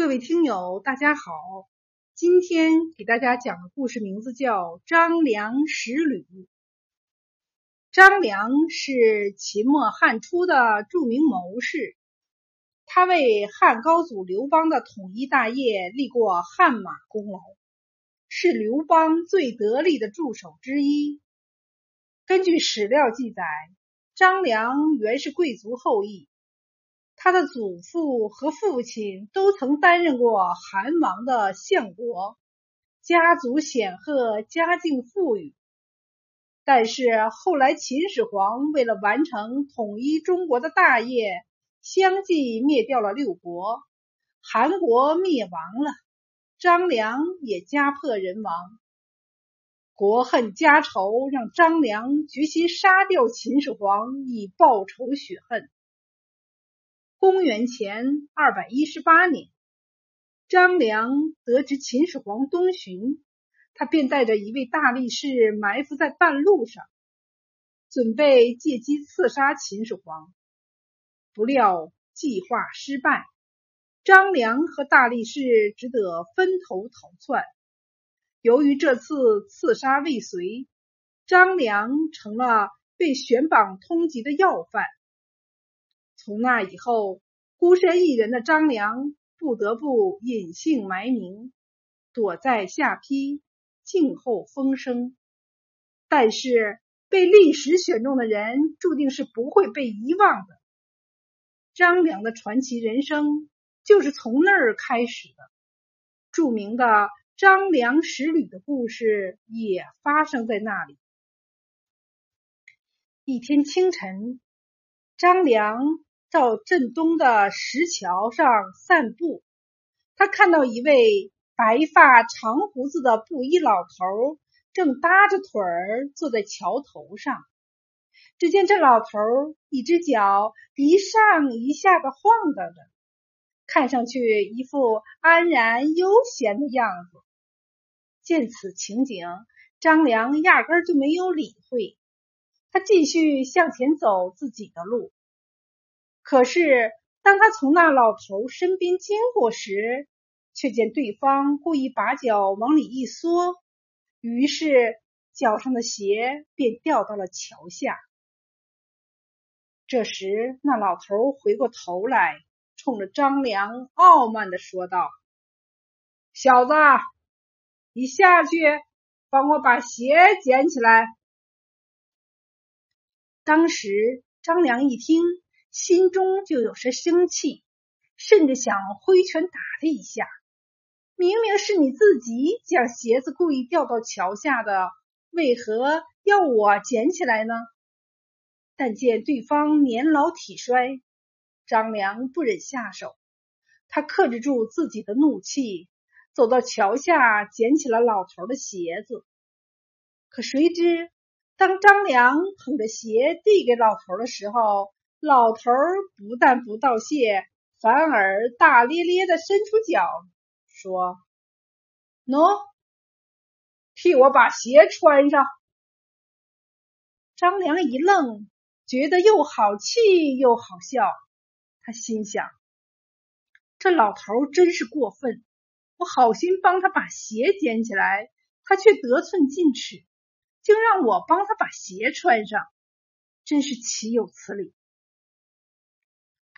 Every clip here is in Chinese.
各位听友，大家好！今天给大家讲的故事名字叫《张良识吕》。张良是秦末汉初的著名谋士，他为汉高祖刘邦的统一大业立过汗马功劳，是刘邦最得力的助手之一。根据史料记载，张良原是贵族后裔。他的祖父和父亲都曾担任过韩王的相国，家族显赫，家境富裕。但是后来秦始皇为了完成统一中国的大业，相继灭掉了六国，韩国灭亡了，张良也家破人亡。国恨家仇让张良决心杀掉秦始皇，以报仇雪恨。公元前二百一十八年，张良得知秦始皇东巡，他便带着一位大力士埋伏在半路上，准备借机刺杀秦始皇。不料计划失败，张良和大力士只得分头逃窜。由于这次刺杀未遂，张良成了被悬榜通缉的要犯。从那以后，孤身一人的张良不得不隐姓埋名，躲在下邳，静候风声。但是，被历史选中的人注定是不会被遗忘的。张良的传奇人生就是从那儿开始的。著名的张良识吕的故事也发生在那里。一天清晨，张良。到镇东的石桥上散步，他看到一位白发长胡子的布衣老头，正搭着腿儿坐在桥头上。只见这老头一只脚一上一下的晃荡着，看上去一副安然悠闲的样子。见此情景，张良压根就没有理会，他继续向前走自己的路。可是，当他从那老头身边经过时，却见对方故意把脚往里一缩，于是脚上的鞋便掉到了桥下。这时，那老头回过头来，冲着张良傲慢的说道：“小子，你下去帮我把鞋捡起来。”当时，张良一听。心中就有些生气，甚至想挥拳打他一下。明明是你自己将鞋子故意掉到桥下的，为何要我捡起来呢？但见对方年老体衰，张良不忍下手，他克制住自己的怒气，走到桥下捡起了老头的鞋子。可谁知，当张良捧着鞋递给老头的时候，老头儿不但不道谢，反而大咧咧的伸出脚说：“喏，替我把鞋穿上。”张良一愣，觉得又好气又好笑。他心想：“这老头真是过分！我好心帮他把鞋捡起来，他却得寸进尺，竟让我帮他把鞋穿上，真是岂有此理！”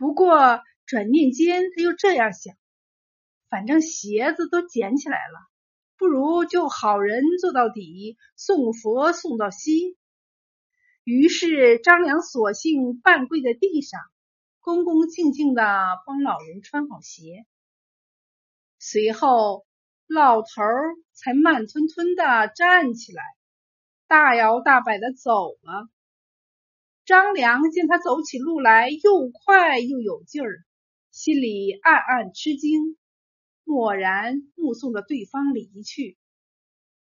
不过转念间，他又这样想：反正鞋子都捡起来了，不如就好人做到底，送佛送到西。于是张良索性半跪在地上，恭恭敬敬的帮老人穿好鞋。随后，老头才慢吞吞的站起来，大摇大摆的走了。张良见他走起路来又快又有劲儿，心里暗暗吃惊，默然目送着对方离去。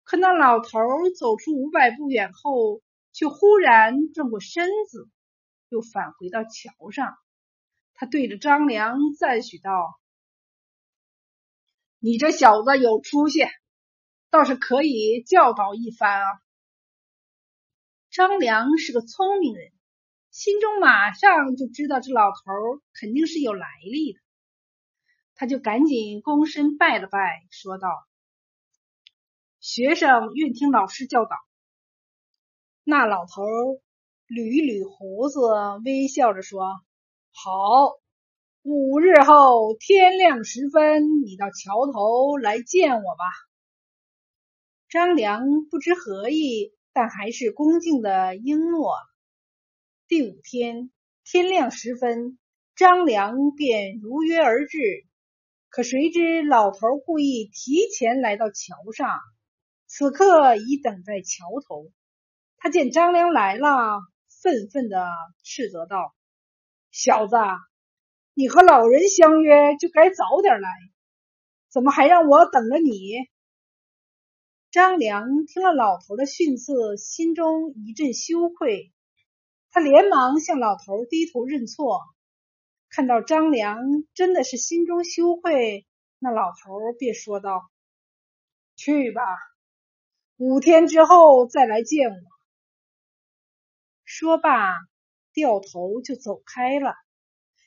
可那老头走出五百步远后，却忽然转过身子，又返回到桥上。他对着张良赞许道：“你这小子有出息，倒是可以教导一番啊。”张良是个聪明人。心中马上就知道这老头肯定是有来历的。他就赶紧躬身拜了拜，说道：“学生愿听老师教导。”那老头捋一捋胡子，微笑着说：“好，五日后天亮时分，你到桥头来见我吧。”张良不知何意，但还是恭敬的应诺了。第五天天亮时分，张良便如约而至。可谁知老头故意提前来到桥上，此刻已等在桥头。他见张良来了，愤愤的斥责道：“小子，你和老人相约就该早点来，怎么还让我等了你？”张良听了老头的训斥，心中一阵羞愧，他连忙向老头低头认错。看到张良真的是心中羞愧，那老头便说道：“去吧，五天之后再来见我。”说罢，掉头就走开了，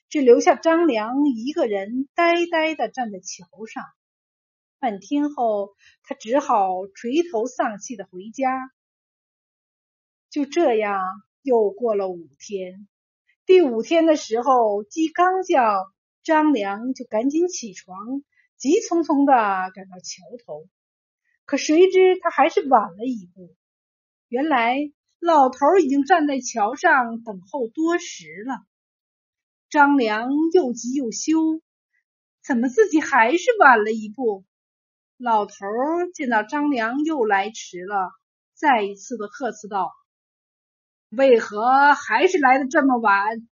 只留下张良一个人呆呆的站在桥上。半天后，他只好垂头丧气的回家。就这样，又过了五天。第五天的时候，鸡刚叫，张良就赶紧起床，急匆匆的赶到桥头。可谁知他还是晚了一步。原来老头已经站在桥上等候多时了。张良又急又羞，怎么自己还是晚了一步？老头见到张良又来迟了，再一次的呵斥道。为何还是来的这么晚？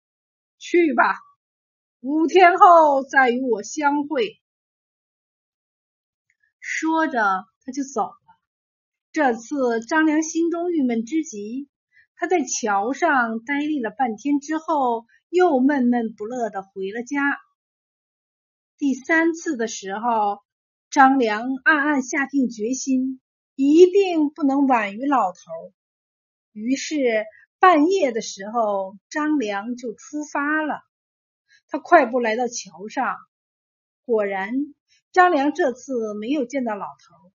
去吧，五天后再与我相会。说着，他就走了。这次张良心中郁闷之极，他在桥上呆立了半天之后，又闷闷不乐的回了家。第三次的时候，张良暗暗下定决心，一定不能晚于老头。于是。半夜的时候，张良就出发了。他快步来到桥上，果然，张良这次没有见到老头。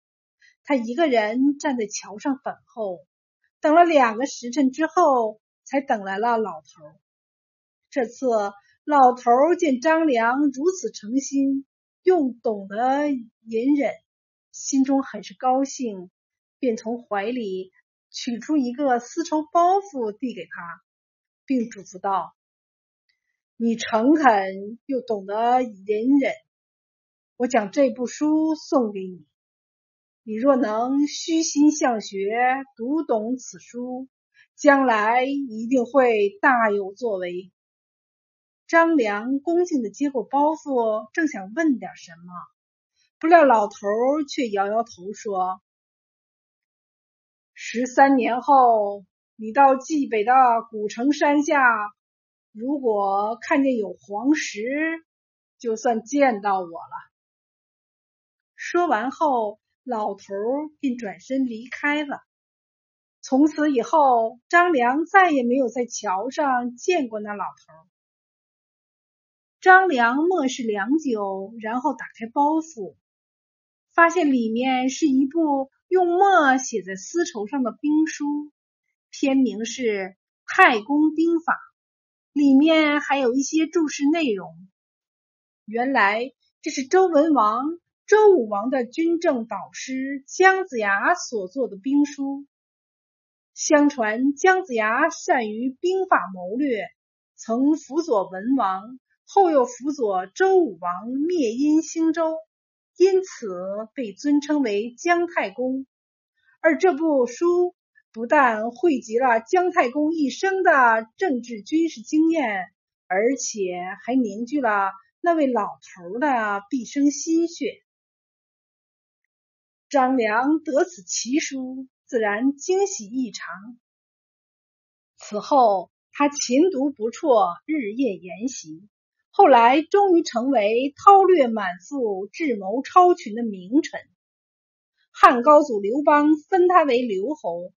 他一个人站在桥上等候，等了两个时辰之后，才等来了老头。这次，老头见张良如此诚心，又懂得隐忍，心中很是高兴，便从怀里。取出一个丝绸包袱递给他，并嘱咐道：“你诚恳又懂得隐忍，我将这部书送给你。你若能虚心向学，读懂此书，将来一定会大有作为。”张良恭敬的接过包袱，正想问点什么，不料老头却摇摇头说。十三年后，你到冀北的古城山下，如果看见有黄石，就算见到我了。说完后，老头便转身离开了。从此以后，张良再也没有在桥上见过那老头。张良默视良久，然后打开包袱，发现里面是一部。用墨写在丝绸上的兵书，篇名是《太公兵法》，里面还有一些注释内容。原来这是周文王、周武王的军政导师姜子牙所做的兵书。相传姜子牙善于兵法谋略，曾辅佐文王，后又辅佐周武王灭殷兴周。因此被尊称为姜太公，而这部书不但汇集了姜太公一生的政治军事经验，而且还凝聚了那位老头的毕生心血。张良得此奇书，自然惊喜异常。此后，他勤读不辍，日夜研习。后来，终于成为韬略满腹、智谋超群的名臣。汉高祖刘邦封他为刘侯，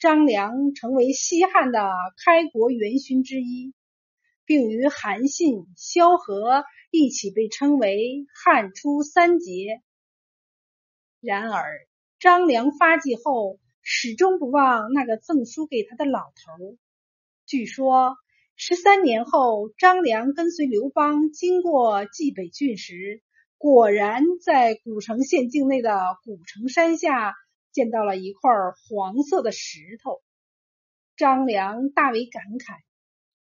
张良成为西汉的开国元勋之一。并与韩信、萧何一起被称为汉初三杰。然而，张良发迹后，始终不忘那个赠书给他的老头。据说，十三年后，张良跟随刘邦经过蓟北郡时，果然在古城县境内的古城山下见到了一块黄色的石头。张良大为感慨，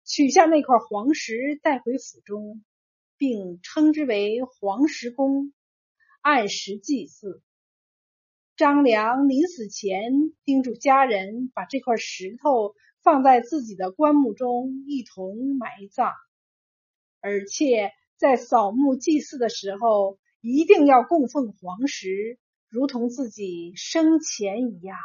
取下那块黄石带回府中，并称之为黄石公，按时祭祀。张良临死前叮嘱家人，把这块石头放在自己的棺木中一同埋葬，而且在扫墓祭祀的时候，一定要供奉黄石，如同自己生前一样。